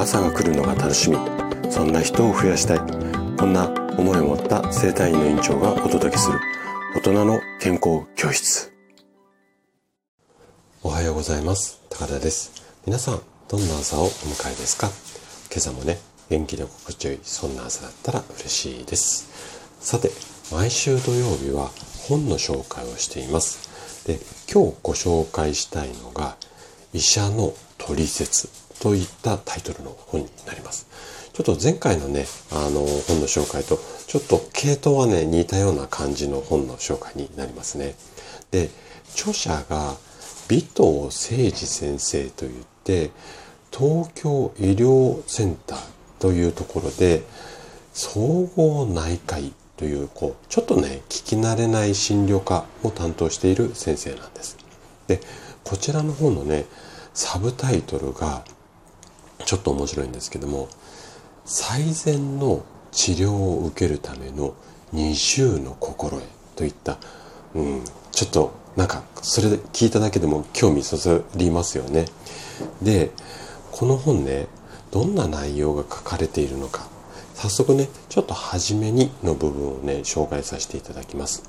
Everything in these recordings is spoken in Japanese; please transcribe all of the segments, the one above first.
朝が来るのが楽しみ。そんな人を増やしたい。こんな思いを持った生体院の院長がお届けする。大人の健康教室。おはようございます。高田です。皆さんどんな朝をお迎えですか？今朝もね元気で心地よいそんな朝だったら嬉しいです。さて毎週土曜日は本の紹介をしています。で今日ご紹介したいのが医者の取説。といったタイトルの本になります。ちょっと前回のね、あの本の紹介とちょっと系統はね、似たような感じの本の紹介になりますね。で、著者が尾藤誠二先生といって、東京医療センターというところで、総合内科医という、こう、ちょっとね、聞き慣れない診療科を担当している先生なんです。で、こちらの本のね、サブタイトルが、ちょっと面白いんですけども、最善の治療を受けるための二重の心得といった、うん、ちょっとなんかそれで聞いただけでも興味そそりますよね。で、この本ね、どんな内容が書かれているのか、早速ね、ちょっと初めにの部分をね、紹介させていただきます。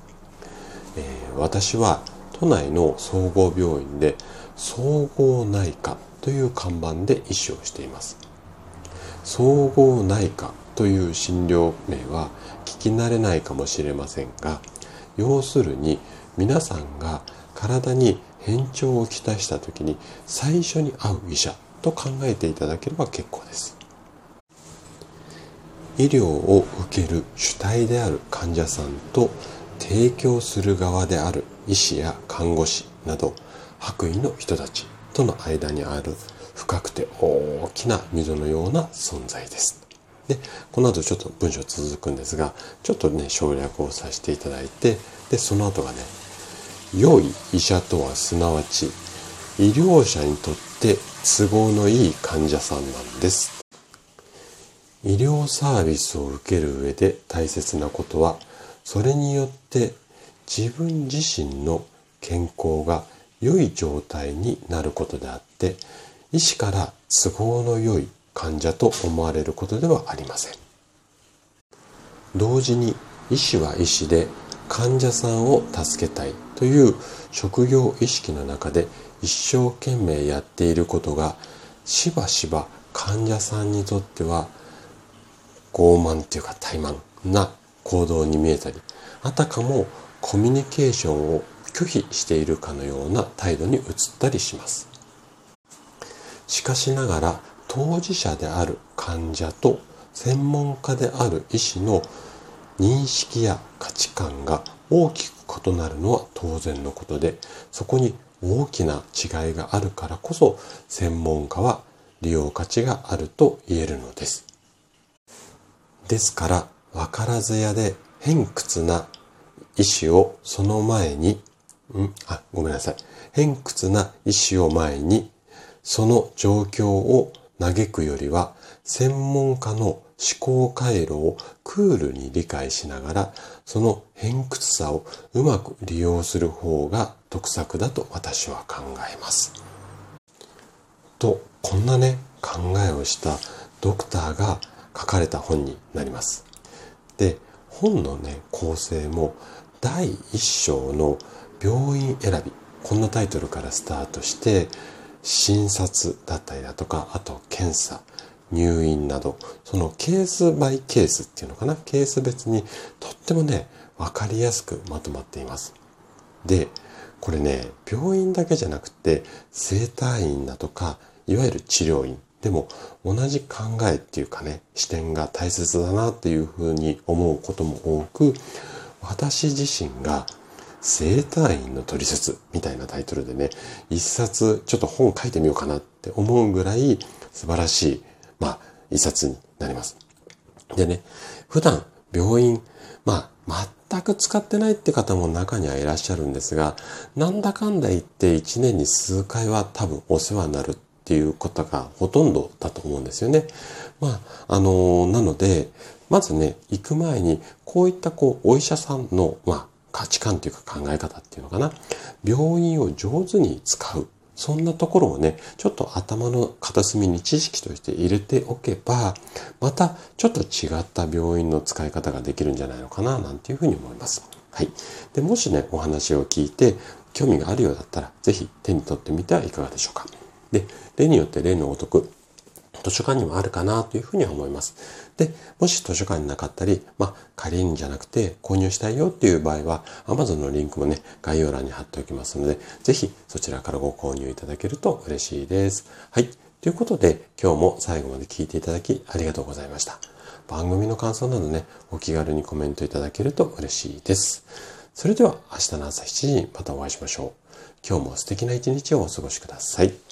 えー、私は都内の総合病院で総合内科という看板で医師をしています。総合内科という診療名は聞き慣れないかもしれませんが要するに皆さんが体に変調をきたした時に最初に会う医者と考えていただければ結構です。医療を受ける主体である患者さんと提供する側である医師や看護師など白衣の人たち。との間にある深くて大きな溝のような存在です。で、この後ちょっと文章続くんですが、ちょっとね、省略をさせていただいて、で、その後がね、良い医者とはすなわち、医療者にとって都合のいい患者さんなんです。医療サービスを受ける上で大切なことは、それによって自分自身の健康が良い状態になることであって医師から都合の良い患者と思われることではありません。同時に医師は医師で患者さんを助けたいという職業意識の中で一生懸命やっていることがしばしば患者さんにとっては傲慢というか怠慢な行動に見えたりあたかもコミュニケーションを拒否しているかのような態度に移ったりします。しかしながら当事者である患者と専門家である医師の認識や価値観が大きく異なるのは当然のことでそこに大きな違いがあるからこそ専門家は利用価値があると言えるのです。ですから分からず屋で偏屈な医師をその前にうんあ、ごめんなさい。偏屈な意志を前に、その状況を嘆くよりは、専門家の思考回路をクールに理解しながら、その偏屈さをうまく利用する方が得策だと私は考えます。と、こんなね、考えをしたドクターが書かれた本になります。で、本のね、構成も第一章の病院選び。こんなタイトルからスタートして診察だったりだとかあと検査入院などそのケースバイケースっていうのかな？ケース別にとってもね分かりやすくまとまっています。でこれね病院だけじゃなくて整体院だとかいわゆる治療院でも同じ考えっていうかね視点が大切だなっていうふうに思うことも多く私自身が生体院の取説みたいなタイトルでね、一冊ちょっと本書いてみようかなって思うぐらい素晴らしい、まあ、一冊になります。でね、普段病院、まあ、全く使ってないって方も中にはいらっしゃるんですが、なんだかんだ言って一年に数回は多分お世話になるっていうことがほとんどだと思うんですよね。まあ、あのー、なので、まずね、行く前に、こういったこう、お医者さんの、まあ、価値観というか考え方っていうのかな。病院を上手に使う。そんなところをね、ちょっと頭の片隅に知識として入れておけば、またちょっと違った病院の使い方ができるんじゃないのかな、なんていうふうに思います。はい。で、もしね、お話を聞いて、興味があるようだったら、ぜひ手に取ってみてはいかがでしょうか。で、例によって例のごとく、図書館にもあるかなというふうには思います。で、もし図書館になかったり、まあ、借りるんじゃなくて購入したいよっていう場合は、Amazon のリンクもね、概要欄に貼っておきますので、ぜひそちらからご購入いただけると嬉しいです。はい。ということで、今日も最後まで聞いていただきありがとうございました。番組の感想などね、お気軽にコメントいただけると嬉しいです。それでは明日の朝7時にまたお会いしましょう。今日も素敵な一日をお過ごしください。